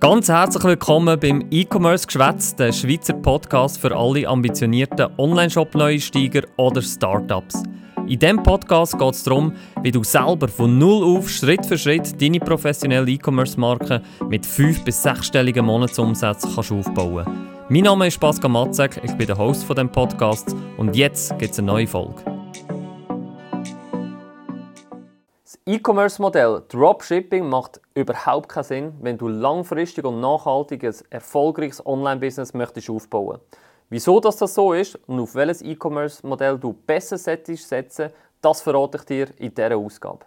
Ganz herzlich willkommen beim E-Commerce Geschwätz, der Schweizer Podcast für alle ambitionierten Online-Shop-Neusteiger oder Startups. In diesem Podcast geht es darum, wie du selber von Null auf Schritt für Schritt deine professionelle E-Commerce-Marke mit 5- bis 6-stelligen Monatsumsätzen kannst aufbauen Mein Name ist Pascal Matzek, ich bin der Host von dem Podcast und jetzt gibt es eine neue Folge. E-Commerce-Modell Dropshipping macht überhaupt keinen Sinn, wenn du langfristig und nachhaltig ein erfolgreiches Online-Business möchtest aufbauen. Wieso das, das so ist und auf welches E-Commerce-Modell du besser setzen das verrate ich dir in dieser Ausgabe.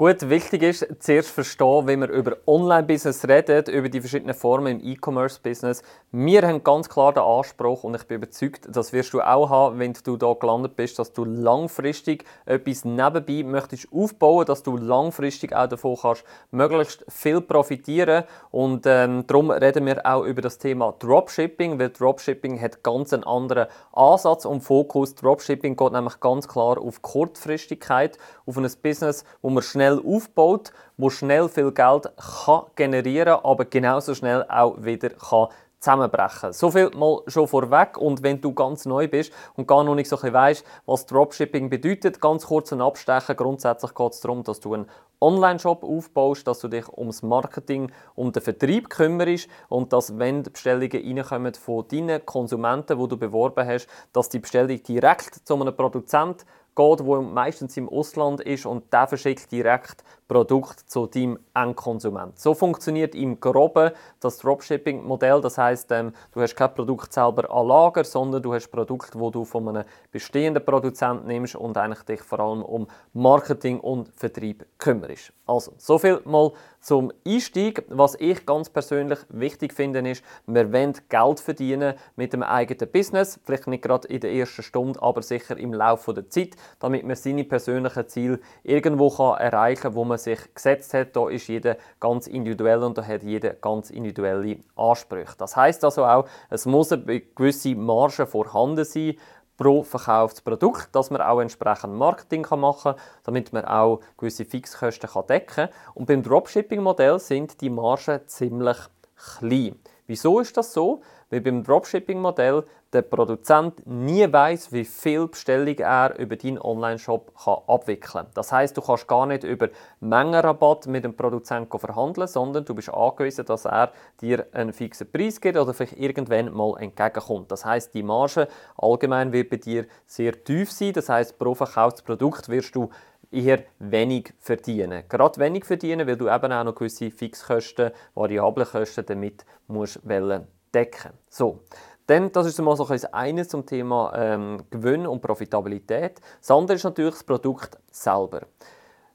Gut, wichtig ist zuerst verstehen, wie wir über Online-Business reden, über die verschiedenen Formen im E-Commerce-Business. Wir haben ganz klar den Anspruch und ich bin überzeugt, das wirst du auch haben, wenn du da gelandet bist, dass du langfristig etwas nebenbei möchtest aufbauen, dass du langfristig auch davon kannst möglichst viel profitieren und ähm, darum reden wir auch über das Thema Dropshipping, weil Dropshipping hat ganz einen anderen Ansatz und Fokus. Dropshipping geht nämlich ganz klar auf Kurzfristigkeit, auf ein Business, wo man schnell schnell aufbaut, wo schnell viel Geld kann generieren aber genauso schnell auch wieder kann zusammenbrechen. So viel mal schon vorweg und wenn du ganz neu bist und gar noch nicht so ein weißt, was Dropshipping bedeutet, ganz kurz ein Abstechen. Grundsätzlich geht es darum, dass du einen Online-Shop aufbaust, dass du dich ums Marketing, um den Vertrieb kümmerst und dass, wenn Bestellungen reinkommen von deinen Konsumenten, die du beworben hast, dass die Bestellung direkt zu einem Produzent geht, wo meistens im Ausland ist und der verschickt direkt Produkt zu deinem Endkonsument. So funktioniert im Groben das Dropshipping-Modell. Das heißt, ähm, du hast kein Produkt selber an Lager, sondern du hast Produkte, wo du von einem bestehenden Produzenten nimmst und eigentlich dich vor allem um Marketing und Vertrieb kümmerst. Also, so viel mal zum Einstieg. Was ich ganz persönlich wichtig finde, ist, wir wollen Geld verdienen mit dem eigenen Business. Vielleicht nicht gerade in der ersten Stunde, aber sicher im Laufe der Zeit, damit man seine persönlichen Ziele irgendwo kann erreichen kann, wo man sich gesetzt hat. Da ist jeder ganz individuell und da hat jeder ganz individuelle Ansprüche. Das heißt also auch, es muss eine gewisse Marge vorhanden sein pro verkauftes Produkt, dass man auch entsprechend Marketing machen kann, damit man auch gewisse Fixkosten decken kann. Und beim Dropshipping-Modell sind die Margen ziemlich klein. Wieso ist das so? Weil beim Dropshipping-Modell der Produzent nie weiß, wie viel Bestellung er über deinen Online-Shop abwickeln kann. Das heißt, du kannst gar nicht über Mengenrabatt mit dem Produzenten verhandeln, sondern du bist angewiesen, dass er dir einen fixen Preis gibt oder vielleicht irgendwann mal entgegenkommt. Das heißt, die Marge allgemein wird bei dir sehr tief sein. Das heißt, pro verkauftes Produkt wirst du eher wenig verdienen. Gerade wenig verdienen, weil du eben auch noch gewisse Fixkosten, variable Kosten damit musst decken. So. Dann, das ist mal so ein eines zum Thema ähm, Gewinn und Profitabilität. Das andere ist natürlich das Produkt selber.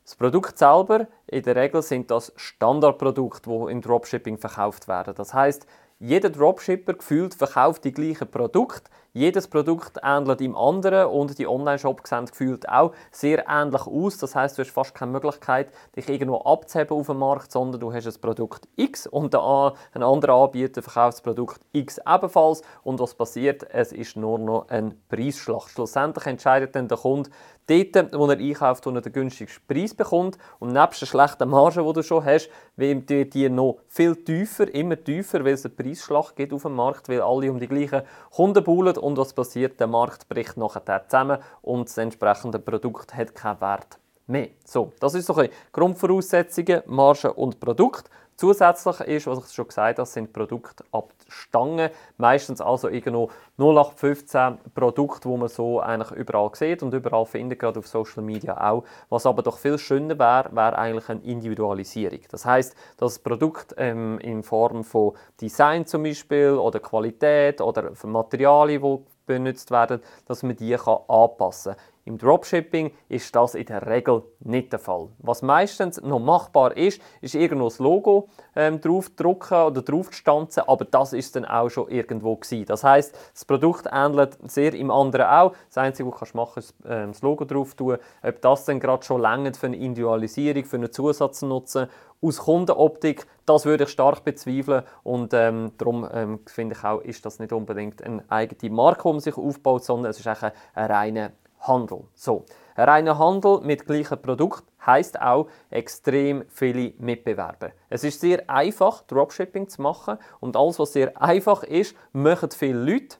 Das Produkt selber, in der Regel sind das Standardprodukte, die im Dropshipping verkauft werden. Das heißt, jeder Dropshipper gefühlt verkauft die gleichen Produkte, jedes Produkt ähnelt dem anderen und die Online-Shops sehen gefühlt auch sehr ähnlich aus. Das heißt, du hast fast keine Möglichkeit, dich irgendwo abzuheben auf dem Markt, sondern du hast ein Produkt X und ein anderer Anbieter verkauft das Produkt X ebenfalls. Und was passiert? Es ist nur noch ein Preisschlag. Schlussendlich entscheidet dann der Kunde dort, wo er einkauft, wo er den günstigsten Preis bekommt. Und nebst der schlechten Marge, die du schon hast, wird die noch viel tiefer, immer tiefer, weil es einen Preisschlag gibt auf dem Markt, weil alle um die gleichen Kunden buhlen und was passiert? Der Markt bricht nachher zusammen und das entsprechende Produkt hat keinen Wert mehr. So, das ist so ein Grundvoraussetzungen, Marge und Produkt. Zusätzlich ist, was ich schon gesagt habe, sind Produkte ab der Stange. Meistens also irgendwo 0815 Produkte, wo man so eigentlich überall sieht und überall findet, gerade auf Social Media auch. Was aber doch viel schöner wäre, wäre eigentlich eine Individualisierung. Das heißt, dass das Produkt ähm, in Form von Design zum Beispiel oder Qualität oder Materialien, die benutzt werden, dass man die kann anpassen kann. Im Dropshipping ist das in der Regel nicht der Fall. Was meistens noch machbar ist, ist irgendwo das Logo ähm, draufdrucken oder draufzustanzen, aber das ist dann auch schon irgendwo gewesen. Das heißt, das Produkt ähnelt sehr im anderen auch. Das Einzige, was du machen kannst, ist ähm, das Logo drauf tun. Ob das dann gerade schon länger für eine Individualisierung, für einen Zusatznutzen aus Kundenoptik, das würde ich stark bezweifeln und ähm, darum ähm, finde ich auch, ist das nicht unbedingt eine eigene Marke, man sich aufbaut, sondern es ist eine reine Handel. So, ein reiner Handel mit gleichen Produkt heißt auch extrem viele Mitbewerber. Es ist sehr einfach, Dropshipping zu machen und alles, was sehr einfach ist, machen viele Leute.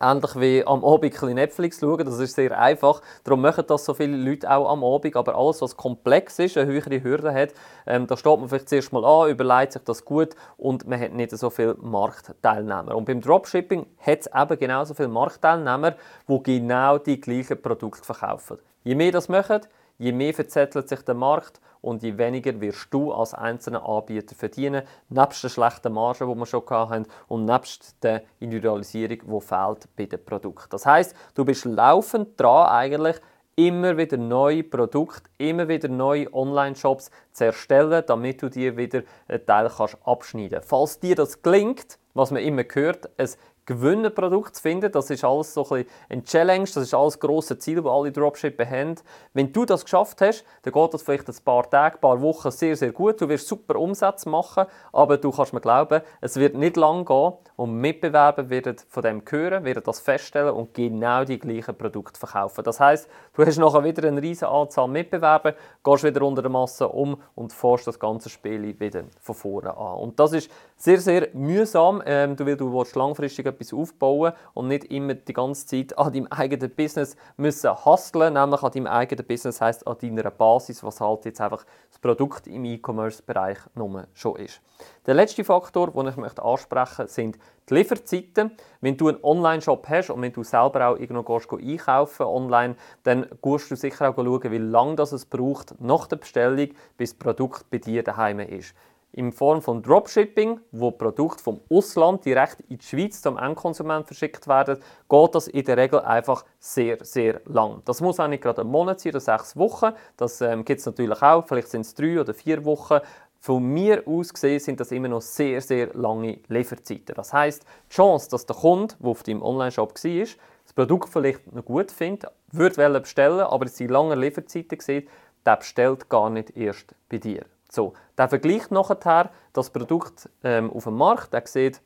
Ähnlich wie am Abend ein Netflix schauen, das ist sehr einfach. Darum machen das so viele Leute auch am Abend. Aber alles, was komplex ist, eine höhere Hürde hat, ähm, da steht man vielleicht zuerst mal an, überlegt sich das gut und man hat nicht so viele Marktteilnehmer. Und beim Dropshipping hat es eben genauso viele Marktteilnehmer, die genau die gleichen Produkte verkaufen. Je mehr das machen, je mehr verzettelt sich der Markt und je weniger wirst du als einzelner Anbieter verdienen, nebst der schlechten Marge, die wir schon hatten, und nebst der Individualisierung, die fehlt bei den Produkten. Das heißt, du bist laufend dran eigentlich immer wieder neue Produkte, immer wieder neue Online-Shops zu erstellen, damit du dir wieder einen Teil kannst abschneiden kannst. Falls dir das gelingt, was man immer hört, es Gewinnerprodukt zu finden. Das ist alles so ein eine Challenge, das ist alles grosse Ziel, die alle Dropshipper haben. Wenn du das geschafft hast, dann geht das vielleicht ein paar Tage, ein paar Wochen sehr, sehr gut. Du wirst super Umsätze machen, aber du kannst mir glauben, es wird nicht lang gehen und Mitbewerber werden von dem hören, werden das feststellen und genau die gleichen Produkte verkaufen. Das heißt, du hast nachher wieder eine riesige Anzahl Mitbewerber, gehst wieder unter der Masse um und fährst das ganze Spiel wieder von vorne an. Und das ist sehr, sehr mühsam, ähm, weil du willst langfristig etwas aufbauen und nicht immer die ganze Zeit an deinem eigenen Business müssen hustlen, nämlich an deinem eigenen Business heißt an deiner Basis, was halt jetzt einfach das Produkt im E-Commerce-Bereich nur schon ist. Der letzte Faktor, den ich möchte ansprechen möchte, sind die Lieferzeiten. Wenn du einen Online-Shop hast und wenn du selber auch irgendwo gehst, einkaufen online, dann musst du sicher auch schauen, wie lange es braucht nach der Bestellung, bis das Produkt bei dir daheim ist in Form von Dropshipping, wo Produkte vom Ausland direkt in die Schweiz zum Endkonsument verschickt werden, geht das in der Regel einfach sehr, sehr lang. Das muss auch nicht gerade ein Monat sein oder sechs Wochen. Das ähm, gibt es natürlich auch. Vielleicht sind es drei oder vier Wochen. Von mir aus gesehen sind das immer noch sehr, sehr lange Lieferzeiten. Das heißt, die Chance, dass der Kunde, der auf deinem Online-Shop war, das Produkt vielleicht noch gut findet, würde bestellen, aber es sind lange Lieferzeiten der bestellt gar nicht erst bei dir. So, der vergleicht nachher das Produkt ähm, auf dem Markt, der sieht,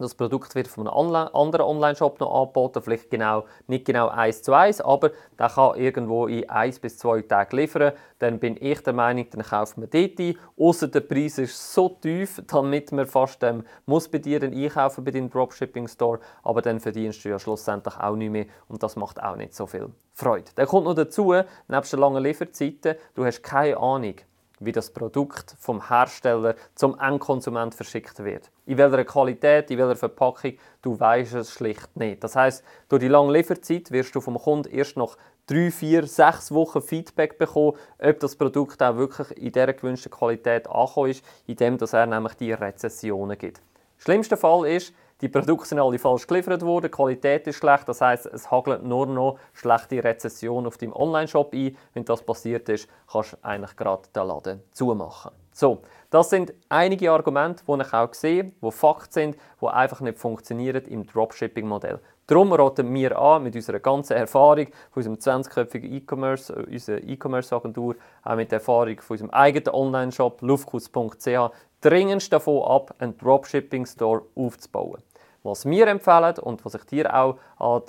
das Produkt wird von einem Online anderen Online-Shop noch angeboten, vielleicht genau, nicht genau eins zu eins, aber der kann irgendwo in eins bis zwei Tagen liefern. Dann bin ich der Meinung, dann kauft man dort ein. Ausser der Preis ist so tief, damit man fast ähm, muss bei dir dann einkaufen bei deinem Dropshipping-Store, aber dann verdienst du ja schlussendlich auch nicht mehr und das macht auch nicht so viel Freude. Dann kommt noch dazu, nebst den langen Lieferzeiten, du hast keine Ahnung, wie das Produkt vom Hersteller zum Endkonsument verschickt wird. In welcher Qualität, in welcher Verpackung, du weißt es schlicht nicht. Das heißt, durch die lange Lieferzeit wirst du vom Kunden erst nach drei, vier, sechs Wochen Feedback bekommen, ob das Produkt auch wirklich in der gewünschten Qualität angekommen ist, indem er nämlich die Rezessionen gibt. Schlimmster Fall ist, die Produkte sind alle falsch geliefert worden, die Qualität ist schlecht, das heißt, es hagelt nur noch schlechte Rezession auf deinem Online-Shop ein. Wenn das passiert ist, kannst du eigentlich gerade den Laden zumachen. So, das sind einige Argumente, die ich auch sehe, die Fakt sind, die einfach nicht funktionieren im Dropshipping-Modell. Darum raten wir an, mit unserer ganzen Erfahrung von unserem 20-köpfigen E-Commerce, äh, unserer E-Commerce-Agentur, auch mit der Erfahrung von unserem eigenen Online-Shop luftkuss.ch, dringendst davon ab, einen Dropshipping-Store aufzubauen. Was wir empfehlen und was ich dir auch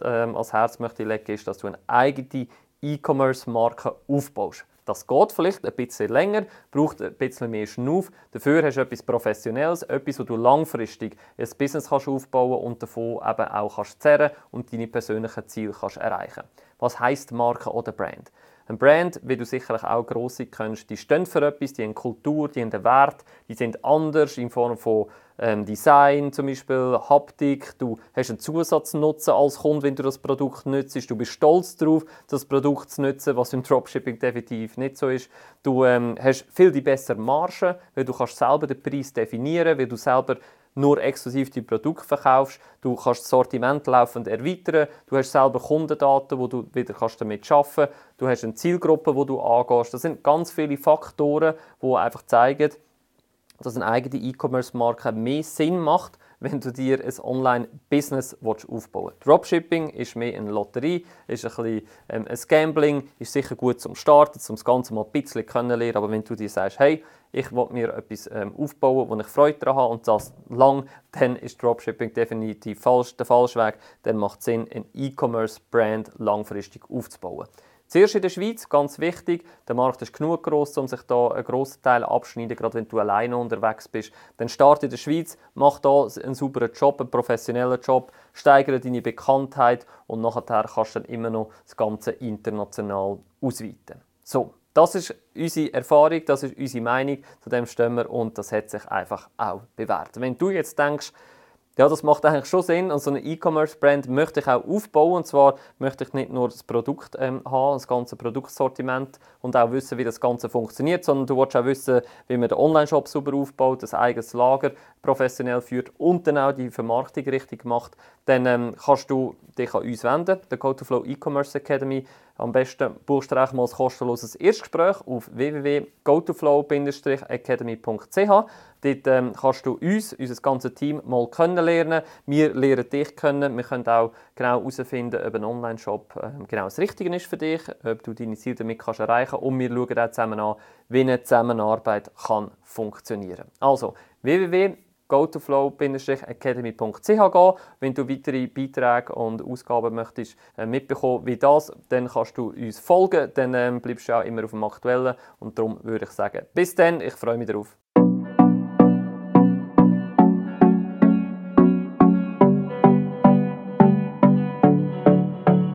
ähm, als Herz möchte legen, ist, dass du eine eigene E-Commerce-Marke aufbaust. Das geht vielleicht ein bisschen länger, braucht ein bisschen mehr Schnuff. Dafür hast du etwas Professionelles, etwas, wo du langfristig ein Business kannst aufbauen und davon eben auch kannst zerren und deine persönlichen Ziele kannst erreichen. Was heißt Marke oder Brand? Ein Brand, wie du sicherlich auch grosse kennst, die stehen für etwas, die haben Kultur, die haben einen Wert, die sind anders in Form von ähm, Design zum Beispiel, Haptik, du hast einen Zusatznutzen als Kunde, wenn du das Produkt nutzt, du bist stolz darauf, das Produkt zu nutzen, was im Dropshipping definitiv nicht so ist. Du ähm, hast viel die bessere Marge, weil du kannst selber den Preis definieren, weil du selber nur exklusiv die Produkte verkaufst. Du kannst das Sortiment laufend erweitern. Du hast selber Kundendaten, wo du wieder kannst damit kannst. Du hast eine Zielgruppe, wo du angehst. Das sind ganz viele Faktoren, die einfach zeigen, dass eine eigene E-Commerce-Marke mehr Sinn macht, wenn du dir ein Online-Business aufbauen willst. Dropshipping ist mehr eine Lotterie, ist ein bisschen ähm, ein Gambling, ist sicher gut zum Starten, um das Ganze mal ein bisschen kennenlernen, aber wenn du dir sagst, hey, ich will mir etwas ähm, aufbauen, wo ich Freude daran habe und das lang, dann ist Dropshipping definitiv falsch, der falsche Weg. Dann macht es Sinn, ein E-Commerce-Brand langfristig aufzubauen. Zuerst in der Schweiz, ganz wichtig, der Markt ist genug groß, um sich da einen grossen Teil abzuschneiden, gerade wenn du alleine unterwegs bist. Dann start in der Schweiz, mach da einen sauberen Job, einen professionellen Job, steigere deine Bekanntheit und nachher kannst du dann immer noch das Ganze international ausweiten. So, das ist unsere Erfahrung, das ist unsere Meinung, zu dem stehen wir und das hat sich einfach auch bewährt. Wenn du jetzt denkst, ja, das macht eigentlich schon Sinn und so eine E-Commerce-Brand möchte ich auch aufbauen und zwar möchte ich nicht nur das Produkt ähm, haben, das ganze Produktsortiment und auch wissen, wie das Ganze funktioniert, sondern du willst auch wissen, wie man den Online-Shop super aufbaut, das eigenes Lager professionell führt und dann auch die Vermarktung richtig macht, dann ähm, kannst du dich an uns wenden, der GoToFlow E-Commerce Academy. Am besten buchst du mal ein kostenloses Erstgespräch auf www.gotoflow-academy.ch. Dort ähm, kannst du uns, unser ganzes Team, mal kennenlernen. Wir lernen dich kennen. Wir können auch genau herausfinden, ob ein Online-Shop ähm, genau das Richtige ist für dich, ob du deine Ziele damit kannst erreichen kannst. Und wir schauen auch zusammen an, wie eine Zusammenarbeit kann funktionieren kann. Also www gotoflow-academy.ch gehen. Wenn du weitere Beiträge und Ausgaben möchtest äh, mitbekommen wie das, dann kannst du uns folgen, dann ähm, bleibst du auch immer auf dem Aktuellen und darum würde ich sagen, bis dann, ich freue mich darauf.